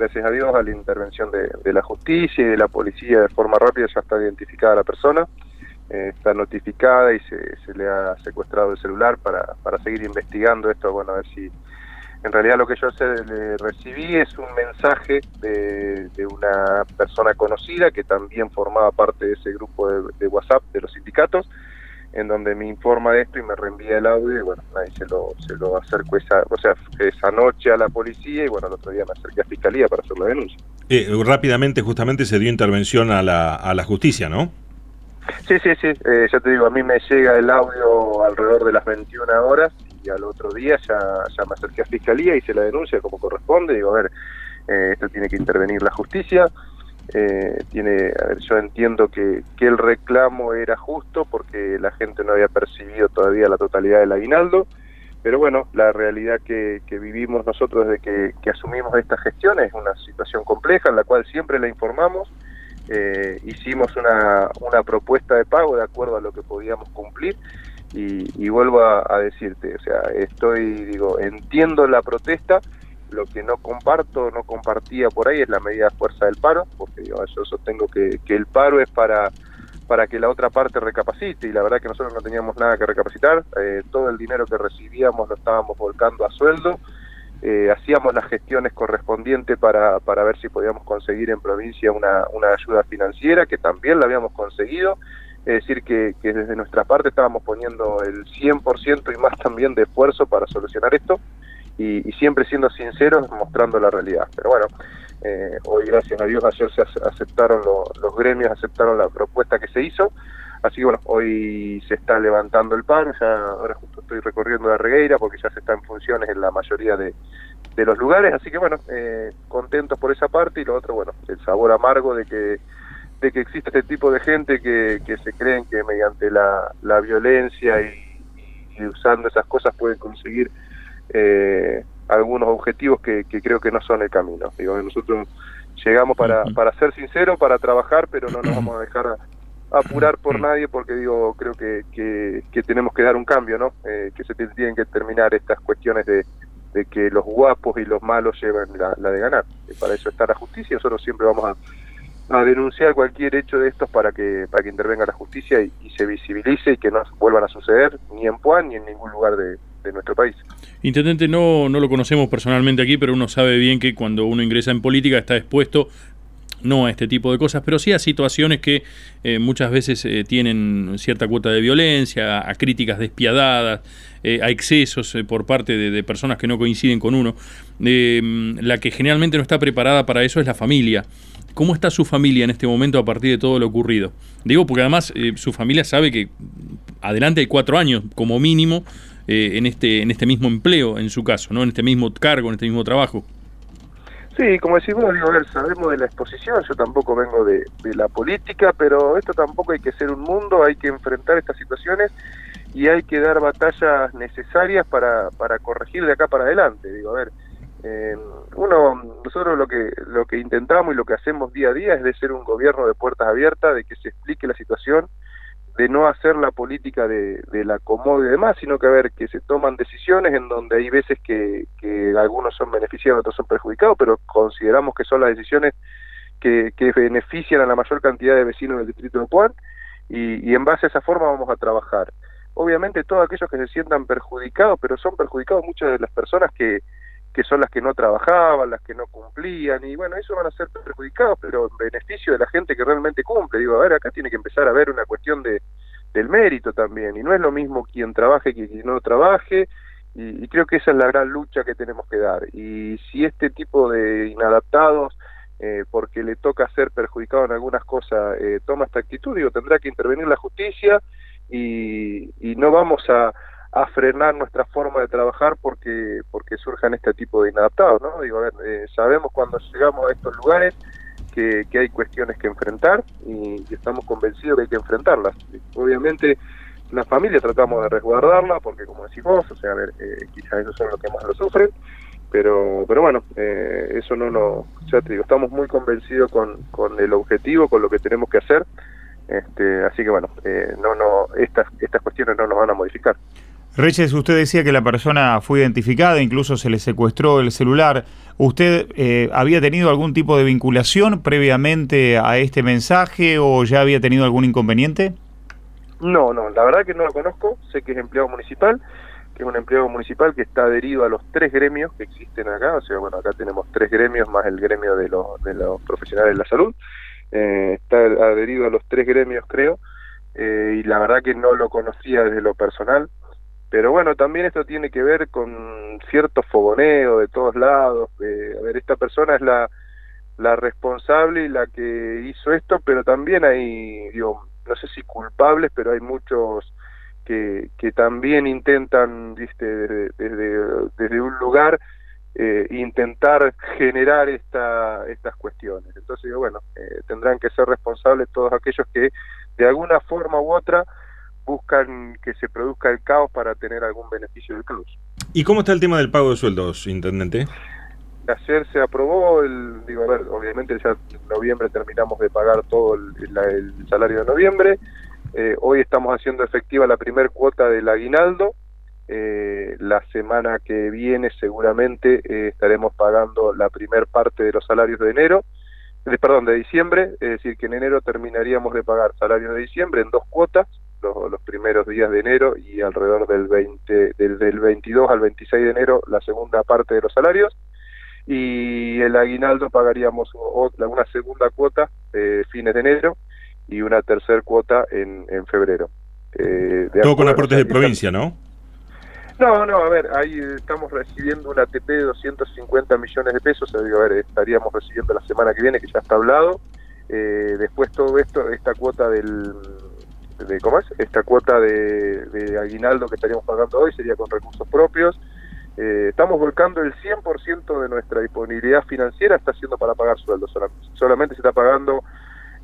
gracias a Dios, a la intervención de, la justicia y de la policía de forma rápida ya está identificada la persona, eh, está notificada y se, se, le ha secuestrado el celular para, para seguir investigando esto, bueno, a ver si en realidad lo que yo le recibí es un mensaje de, una persona conocida que también formaba parte de ese grupo de, WhatsApp de los sindicatos, en donde me informa de esto y me reenvía el audio y bueno, ahí se lo, se lo acerco esa, o sea, esa noche a la policía y bueno, el otro día me acerqué a Fiscalía para hacer la denuncia. Eh, rápidamente justamente se dio intervención a la, a la justicia, ¿no? Sí, sí, sí, eh, ya te digo, a mí me llega el audio alrededor de las 21 horas y al otro día ya, ya me acerqué a Fiscalía, hice la denuncia como corresponde, digo, a ver, eh, esto tiene que intervenir la justicia, eh, tiene, a ver, yo entiendo que, que el reclamo era justo porque la gente no había percibido todavía la totalidad del aguinaldo, pero bueno, la realidad que, que vivimos nosotros desde que, que, asumimos esta gestión es una situación compleja en la cual siempre la informamos, eh, hicimos una, una propuesta de pago de acuerdo a lo que podíamos cumplir y, vuelvo a, decirte, o sea, estoy, digo, entiendo la protesta, lo que no comparto, no compartía por ahí es la medida de fuerza del paro, porque yo sostengo que, que el paro es para para que la otra parte recapacite y la verdad que nosotros no teníamos nada que recapacitar, eh, todo el dinero que recibíamos lo estábamos volcando a sueldo, eh, hacíamos las gestiones correspondientes para, para ver si podíamos conseguir en provincia una, una ayuda financiera, que también la habíamos conseguido, es decir, que, desde nuestra parte estábamos poniendo el 100% y más también de esfuerzo para solucionar esto y, siempre siendo sinceros, mostrando la realidad. Pero bueno, eh, hoy gracias a Dios ayer se aceptaron los gremios, aceptaron la propuesta que se hizo. Así que bueno, hoy se está levantando el paro, ya ahora justo estoy recorriendo la regueira porque ya se está en funciones en la mayoría de, los lugares, así que bueno, eh, contentos por esa parte y lo otro, bueno, el sabor amargo de que de que existe este tipo de gente que, que se creen que mediante la, la violencia y, usando esas cosas pueden conseguir eh, algunos objetivos que, que, creo que no son el camino. Digo, nosotros llegamos para, para ser sinceros, para trabajar, pero no nos vamos a dejar apurar por nadie porque digo, creo que, que, tenemos que dar un cambio, ¿no? Eh, que se tienen que terminar estas cuestiones de, de que los guapos y los malos llevan la, la de ganar. para eso está la justicia, nosotros siempre vamos a a denunciar cualquier hecho de estos para que para que intervenga la justicia y, se visibilice y que no vuelvan a suceder ni en Puan ni en ningún lugar de, nuestro país. Intendente, no, no lo conocemos personalmente aquí, pero uno sabe bien que cuando uno ingresa en política está expuesto no a este tipo de cosas, pero sí a situaciones que eh, muchas veces eh, tienen cierta cuota de violencia, a, críticas despiadadas, eh, a excesos por parte de, de, personas que no coinciden con uno. la que generalmente no está preparada para eso es la familia. ¿Cómo está su familia en este momento a partir de todo lo ocurrido? Digo, porque además su familia sabe que adelante hay cuatro años como mínimo eh, en, este, en este mismo empleo, en su caso, ¿no? en este mismo cargo, en este mismo trabajo. Sí, como decimos, digo, a ver, sabemos de la exposición, yo tampoco vengo de, de, la política, pero esto tampoco hay que ser un mundo, hay que enfrentar estas situaciones y hay que dar batallas necesarias para, para corregir de acá para adelante. Digo, a ver, eh, uno, nosotros lo que lo que intentamos y lo que hacemos día a día es de ser un gobierno de puertas abiertas, de que se explique la situación, de no hacer la política de, de la acomodo y demás, sino que a ver que se toman decisiones en donde hay veces que, que algunos son beneficiados, otros son perjudicados, pero consideramos que son las decisiones que, que benefician a la mayor cantidad de vecinos del distrito de Puan y, y en base a esa forma vamos a trabajar. Obviamente todos aquellos que se sientan perjudicados, pero son perjudicados muchas de las personas que, que son las que no trabajaban, las que no cumplían, y bueno, eso van a ser perjudicados, pero en beneficio de la gente que realmente cumple. Digo, a ver, acá tiene que empezar a haber una cuestión de, del mérito también, y no es lo mismo quien trabaje que quien no trabaje, y, creo que esa es la gran lucha que tenemos que dar. Y si este tipo de inadaptados, eh, porque le toca ser perjudicado en algunas cosas, eh, toma esta actitud, digo, tendrá que intervenir la justicia y, y no vamos a a frenar nuestra forma de trabajar porque porque surjan este tipo de inadaptados, ¿no? Digo, a ver, eh, sabemos cuando llegamos a estos lugares que, que hay cuestiones que enfrentar y, estamos convencidos que hay que enfrentarlas. Obviamente la familia tratamos de resguardarla porque como decimos, o sea, a ver, eh, quizás esos son los que más lo sufren, pero pero bueno, eh, eso no nos, ya te digo, estamos muy convencidos con, con el objetivo, con lo que tenemos que hacer, este, así que bueno, no no estas estas cuestiones no nos van a modificar. Reches, usted decía que la persona fue identificada, incluso se le secuestró el celular. ¿Usted eh, había tenido algún tipo de vinculación previamente a este mensaje o ya había tenido algún inconveniente? No, no, la verdad que no lo conozco, sé que es empleado municipal, que es un empleado municipal que está adherido a los tres gremios que existen acá, o sea, bueno, acá tenemos tres gremios más el gremio de los, de los profesionales de la salud, eh, está adherido a los tres gremios creo, eh, y la verdad que no lo conocía desde lo personal, pero bueno, también esto tiene que ver con cierto fogoneo de todos lados. a ver, esta persona es la, la responsable y la que hizo esto, pero también hay, digo, no sé si culpables, pero hay muchos que, que también intentan, viste, desde, desde, un lugar eh, intentar generar esta, estas cuestiones. Entonces, bueno, eh, tendrán que ser responsables todos aquellos que de alguna forma u otra buscan que se produzca el caos para tener algún beneficio del club. ¿Y cómo está el tema del pago de sueldos, intendente? Ayer se aprobó, el, digo, a ver, obviamente ya en noviembre terminamos de pagar todo el, salario de noviembre, eh, hoy estamos haciendo efectiva la primer cuota del aguinaldo, eh, la semana que viene seguramente eh, estaremos pagando la primer parte de los salarios de enero, de, perdón, de diciembre, es decir, que en enero terminaríamos de pagar salarios de diciembre en dos cuotas, los, primeros días de enero y alrededor del 20 del, del 22 al 26 de enero la segunda parte de los salarios y el aguinaldo pagaríamos una segunda cuota eh, fines de enero y una tercera cuota en, en febrero. Eh, Todo con aportes de provincia, ¿no? No, no, a ver, ahí estamos recibiendo una ATP de 250 millones de pesos, a ver, estaríamos recibiendo la semana que viene, que ya está hablado. Eh, después todo esto, esta cuota del, de ¿cómo es? esta cuota de, de, aguinaldo que estaríamos pagando hoy sería con recursos propios. Eh, estamos volcando el 100% de nuestra disponibilidad financiera, está siendo para pagar sueldos solamente. Solamente se está pagando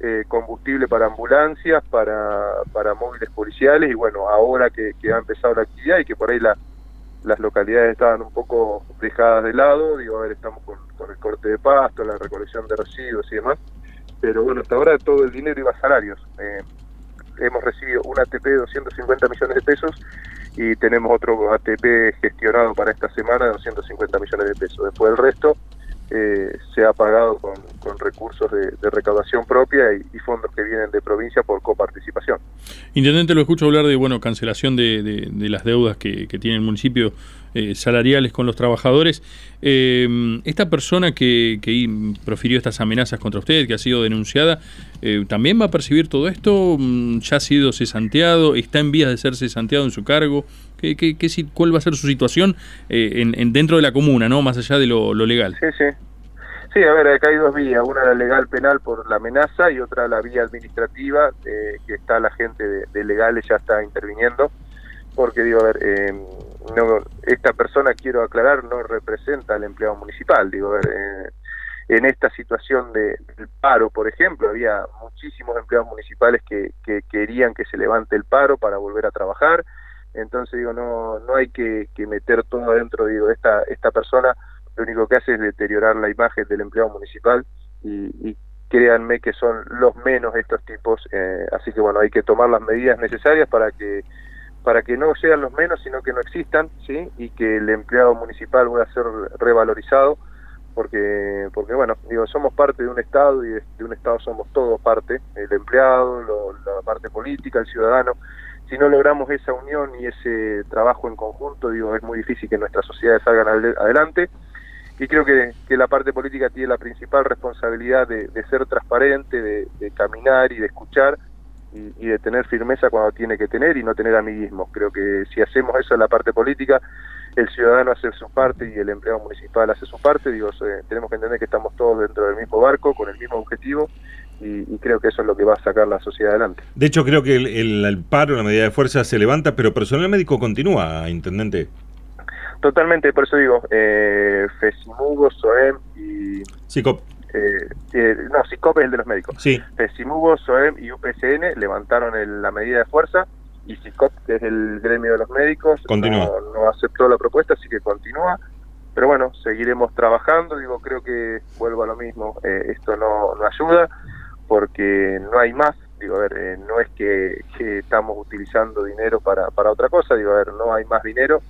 eh, combustible para ambulancias, para, para móviles policiales y bueno, ahora que, que ha empezado la actividad y que por ahí la, las localidades estaban un poco dejadas de lado, digo, a ver, estamos con, con el corte de pasto, la recolección de residuos y demás, pero bueno, hasta ahora todo el dinero iba a salarios. Eh, hemos recibido un ATP de 250 millones de pesos y tenemos otro ATP gestionado para esta semana de 250 millones de pesos. Después el resto eh, se ha pagado con, recursos de, recaudación propia y, fondos que vienen de provincia por coparticipación. Intendente, lo escucho hablar de bueno cancelación de, las deudas que, tiene el municipio eh, salariales con los trabajadores. Eh, esta persona que, profirió estas amenazas contra usted, que ha sido denunciada, ¿también va a percibir todo esto? Mm, ¿Ya ha sido cesanteado? ¿Está en vías de ser cesanteado en su cargo? ¿Qué, qué, qué cuál va a ser su situación en, dentro de la comuna, no más allá de lo, legal? Sí, sí. Sí, a ver, acá hay dos vías, una la legal penal por la amenaza y otra la vía administrativa, eh, que está la gente de, legales ya está interviniendo, porque digo, a ver, eh, no, esta persona, quiero aclarar, no representa al empleado municipal, digo, eh, en esta situación de, del paro, por ejemplo, había muchísimos empleados municipales que, que querían que se levante el paro para volver a trabajar, entonces digo, no, no hay que, que meter todo adentro, digo, esta, esta persona lo único que hace es deteriorar la imagen del empleado municipal y, créanme que son los menos estos tipos, eh, así que bueno, hay que tomar las medidas necesarias para que para que no sean los menos, sino que no existan, ¿sí? Y que el empleado municipal pueda ser revalorizado, porque, porque bueno, digo, somos parte de un Estado y de, un Estado somos todos parte, el empleado, la parte política, el ciudadano. Si no logramos esa unión y ese trabajo en conjunto, digo, es muy difícil que nuestras sociedades salgan adelante y creo que, que, la parte política tiene la principal responsabilidad de, ser transparente, de, caminar y de escuchar y, de tener firmeza cuando tiene que tener y no tener amiguismos. Creo que si hacemos eso en la parte política, el ciudadano hace su parte y el empleado municipal hace su parte. Digo, tenemos que entender que estamos todos dentro del mismo barco, con el mismo objetivo y, creo que eso es lo que va a sacar la sociedad adelante. De hecho, creo que el, el paro, la medida de fuerza se levanta, pero personal médico continúa, intendente. Totalmente, por eso digo, eh, FESIMUGO, SOEM y... SICOP. Eh, eh, no, SICOP es el de los médicos. Sí. FESIMUGO, SOEM y UPCN levantaron la medida de fuerza y SICOP, que es el gremio de los médicos, continúa. No, aceptó la propuesta, así que continúa. Pero bueno, seguiremos trabajando. Digo, creo que vuelvo a lo mismo. esto no, no ayuda porque no hay más digo, a ver, eh, no es que, estamos utilizando dinero para, para otra cosa, digo, a ver, no hay más dinero,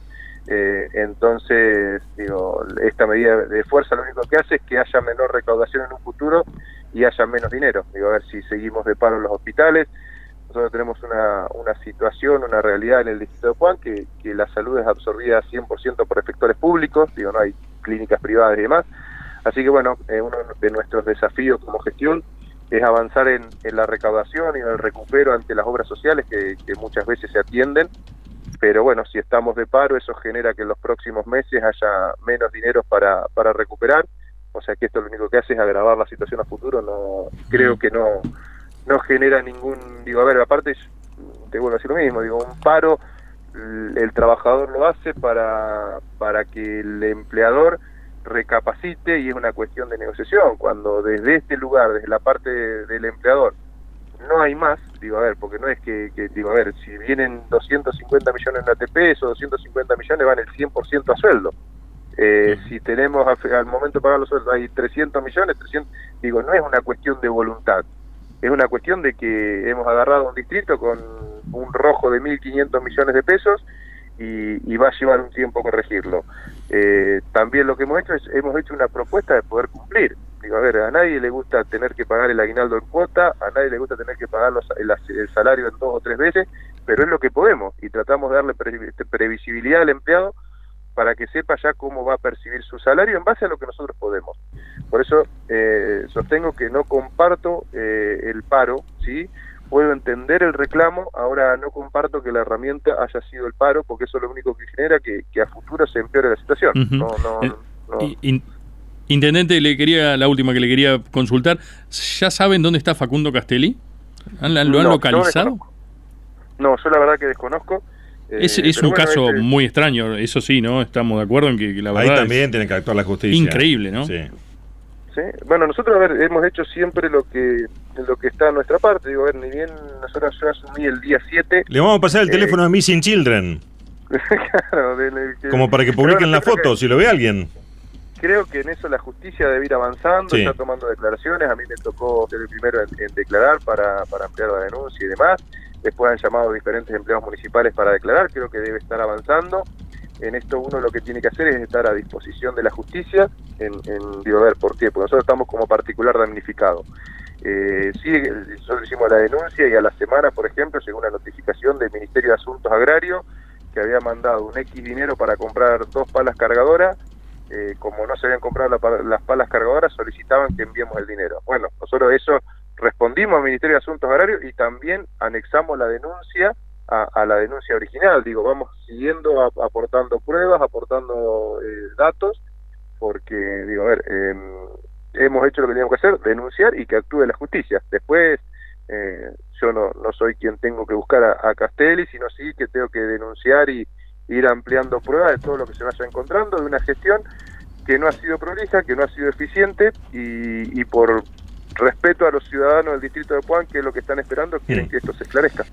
eh, entonces, digo, esta medida de fuerza lo único que hace es que haya menor recaudación en un futuro y haya menos dinero. Digo, a ver si seguimos de paro en los hospitales. Nosotros tenemos una, una situación, una realidad en el distrito de Juan que, que la salud es absorbida 100% por efectores públicos, digo, no hay clínicas privadas y demás. Así que bueno, eh, uno de nuestros desafíos como gestión es avanzar en, la recaudación y en el recupero ante las obras sociales que, muchas veces se atienden, pero bueno, si estamos de paro, eso genera que en los próximos meses haya menos dinero para, para recuperar, o sea que esto lo único que hace es agravar la situación a futuro, no creo que no, no genera ningún, digo, a ver, aparte, te vuelvo a decir lo mismo, digo, un paro, el trabajador lo hace para, para que el empleador recapacite y es una cuestión de negociación. Cuando desde este lugar, desde la parte del empleador, no hay más, digo, a ver, porque no es que, digo, a ver, si vienen 250 millones en ATP, esos 250 millones van el 100% a sueldo. Eh, si tenemos al momento de pagar los sueldos hay 300 millones, 300, digo, no es una cuestión de voluntad, es una cuestión de que hemos agarrado un distrito con un rojo de 1.500 millones de pesos y, va a llevar un tiempo corregirlo. Eh, también lo que hemos hecho es, hemos hecho una propuesta de poder cumplir. Digo, a ver, a nadie le gusta tener que pagar el aguinaldo en cuota, a nadie le gusta tener que pagar el, salario en dos o tres veces, pero es lo que podemos y tratamos de darle previsibilidad al empleado para que sepa ya cómo va a percibir su salario en base a lo que nosotros podemos. Por eso eh, sostengo que no comparto eh, el paro, ¿sí? Puedo entender el reclamo, ahora no comparto que la herramienta haya sido el paro, porque eso es lo único que genera que, a futuro se empeore la situación. no, no, eh, Intendente, le quería la última que le quería consultar. ¿Ya saben dónde está Facundo Castelli? ¿Lo han localizado? No, yo la verdad que desconozco. es, eh, un caso este muy extraño, eso sí, ¿no? Estamos de acuerdo en que, la verdad. Ahí también tiene que actuar la justicia. Increíble, ¿no? Sí. Bueno, nosotros a ver, hemos hecho siempre lo que lo que está a nuestra parte. Digo, a ver, ni bien nosotros yo asumí el día 7. Le vamos a pasar el teléfono a Missing Children. claro, como para que publiquen la foto, si lo ve alguien. Creo que en eso la justicia debe ir avanzando, está tomando declaraciones. A mí me tocó ser el primero en, declarar para, para ampliar la denuncia y demás. Después han llamado diferentes empleados municipales para declarar. Creo que debe estar avanzando en esto uno lo que tiene que hacer es estar a disposición de la justicia en, en digo, a ver, ¿por qué? Porque nosotros estamos como particular damnificado. Eh, sí, nosotros hicimos la denuncia y a la semana, por ejemplo, llegó una notificación del Ministerio de Asuntos Agrarios que había mandado un X dinero para comprar dos palas cargadoras. Eh, como no se habían comprado las palas cargadoras, solicitaban que enviemos el dinero. Bueno, nosotros eso respondimos al Ministerio de Asuntos Agrarios y también anexamos la denuncia a, la denuncia original. Digo, vamos siguiendo aportando pruebas, aportando eh, datos, porque, digo, a ver, em, hemos hecho lo que teníamos que hacer, denunciar y que actúe la justicia. Después, eh, yo no, no soy quien tengo que buscar a, Castelli, sino sí que tengo que denunciar y ir ampliando pruebas de todo lo que se vaya encontrando de una gestión que no ha sido prolija, que no ha sido eficiente y, y por respeto a los ciudadanos del distrito de Puan, que es lo que están esperando, quieren que esto se esclarezca.